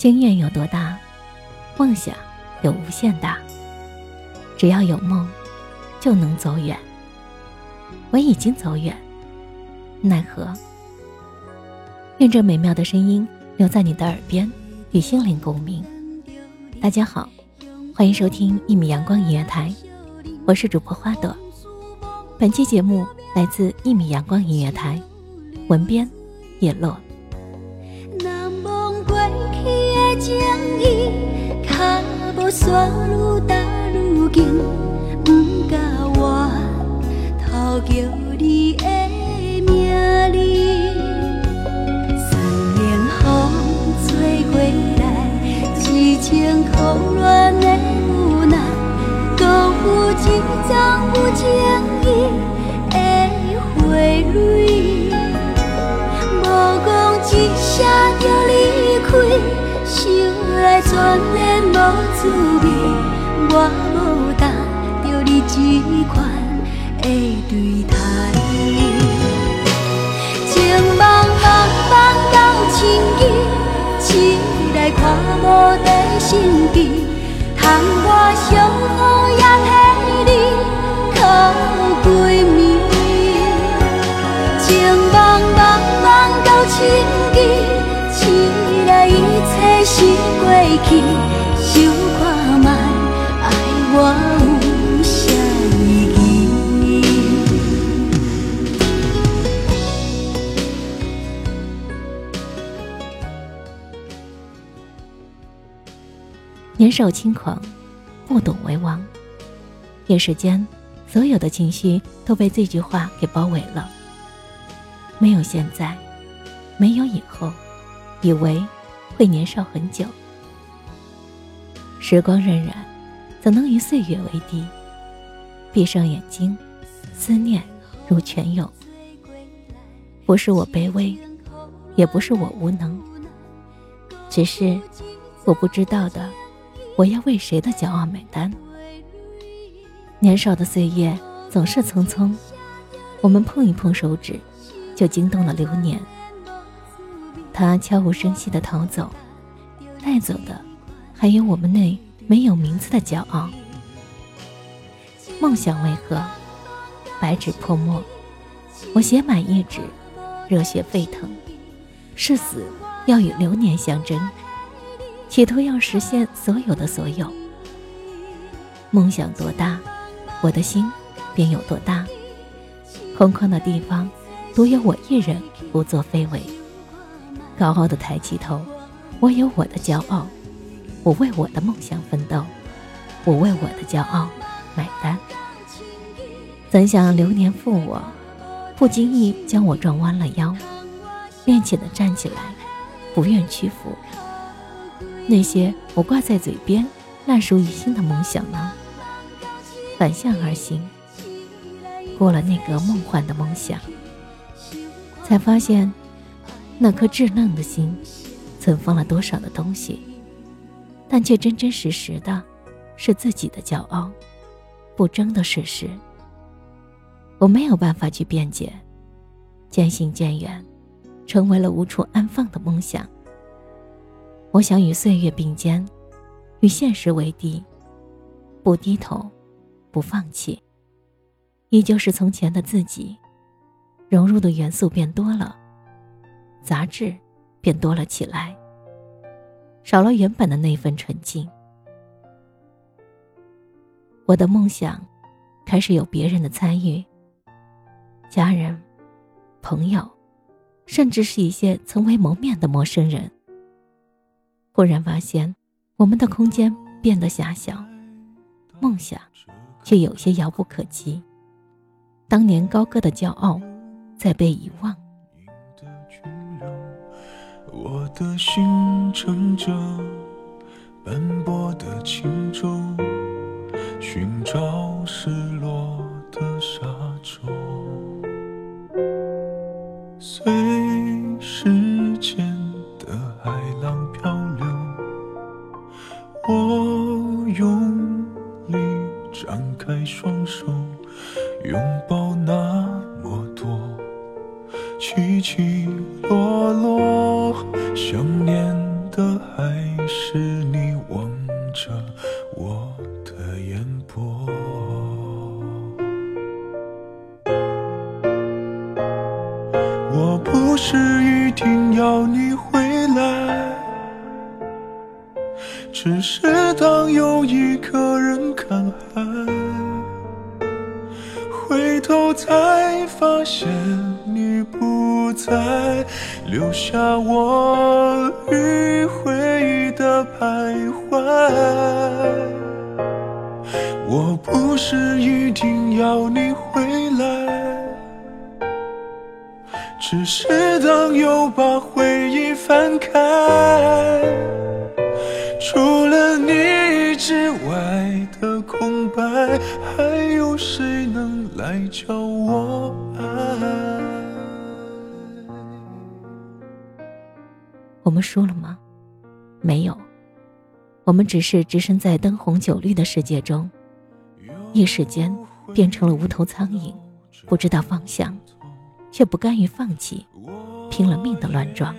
经验有多大，梦想有无限大。只要有梦，就能走远。我已经走远，奈何？愿这美妙的声音留在你的耳边，与心灵共鸣。大家好，欢迎收听一米阳光音乐台，我是主播花朵。本期节目来自一米阳光音乐台，文编叶落。情意，脚步山愈踏愈近，不敢我偷叫你的名字。三年风吹过来，痴情苦恋的无奈，都有一张有情全然无滋味，我无答着你这款的对待。情茫茫茫到千机，醒来看无在心机，窗外相雨年少轻狂，不懂为王。一时间，所有的情绪都被这句话给包围了。没有现在，没有以后，以为。会年少很久，时光荏苒，怎能与岁月为敌？闭上眼睛，思念如泉涌。不是我卑微，也不是我无能，只是我不知道的，我要为谁的骄傲买单？年少的岁月总是匆匆，我们碰一碰手指，就惊动了流年。他悄无声息地逃走，带走的还有我们那没有名字的骄傲。梦想为何白纸泼墨？我写满一纸，热血沸腾，誓死要与流年相争，企图要实现所有的所有。梦想多大，我的心便有多大。空旷的地方，独有我一人不作非为。高傲的抬起头，我有我的骄傲，我为我的梦想奋斗，我为我的骄傲买单。怎想流年负我，不经意将我撞弯了腰，踮起的站起来，不愿屈服。那些我挂在嘴边、烂熟于心的梦想呢？反向而行，过了那个梦幻的梦想，才发现。那颗稚嫩的心，存放了多少的东西，但却真真实实的，是自己的骄傲，不争的事实。我没有办法去辩解，渐行渐远，成为了无处安放的梦想。我想与岁月并肩，与现实为敌，不低头，不放弃。依旧是从前的自己，融入的元素变多了，杂质变多了起来，少了原本的那份纯净。我的梦想开始有别人的参与，家人、朋友，甚至是一些从未谋面的陌生人。忽然发现，我们的空间变得狭小，梦想却有些遥不可及。当年高歌的骄傲，在被遗忘。我的心乘着斑驳的轻舟，寻找失落的沙洲。拥抱那么多起起落落，想念的还是你望着我的眼波。我不是一定要你回来，只是当有一个人看海，回头才发现你不在，留下我迂回的徘徊。我不是一定要你回来。只是当又把回忆翻开，除了你之外白，还有谁能来教我爱？我们输了吗？没有，我们只是置身在灯红酒绿的世界中，一时间变成了无头苍蝇，不知道方向。却不甘于放弃，拼了命的乱撞，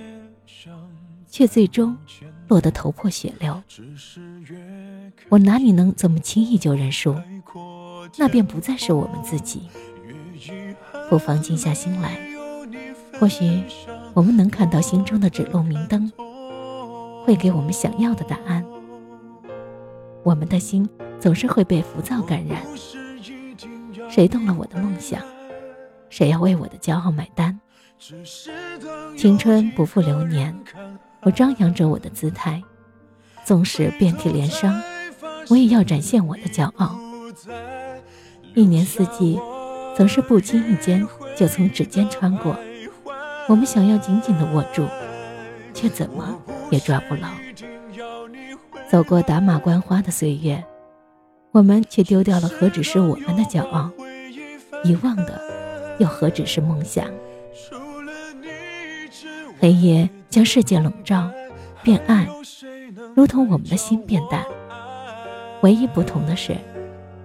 却最终落得头破血流。我哪里能这么轻易就认输？那便不再是我们自己。不妨静下心来，或许我们能看到心中的指路明灯，会给我们想要的答案。我们的心总是会被浮躁感染，谁动了我的梦想？谁要为我的骄傲买单？青春不负流年，我张扬着我的姿态，纵使遍体鳞伤，我也要展现我的骄傲。一年四季，总是不经意间就从指尖穿过，我们想要紧紧的握住，却怎么也抓不牢。走过打马观花的岁月，我们却丢掉了何止是我们的骄傲，遗忘的。又何止是梦想？黑夜将世界笼罩，变暗，如同我们的心变淡。唯一不同的是，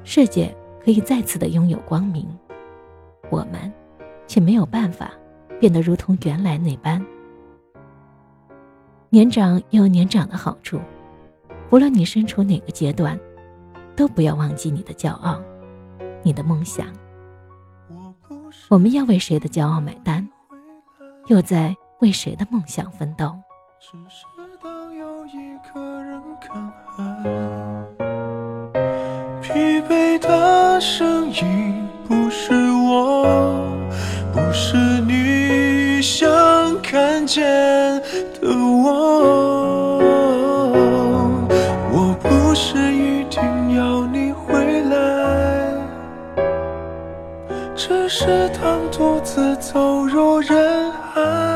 世界可以再次的拥有光明，我们却没有办法变得如同原来那般。年长也有年长的好处，无论你身处哪个阶段，都不要忘记你的骄傲，你的梦想。我们要为谁的骄傲买单，又在为谁的梦想奋斗？只是当有一个人看海，疲惫的声音不是我，不是你想看见的我。我不是一定要你回来，只是当独自走入人海。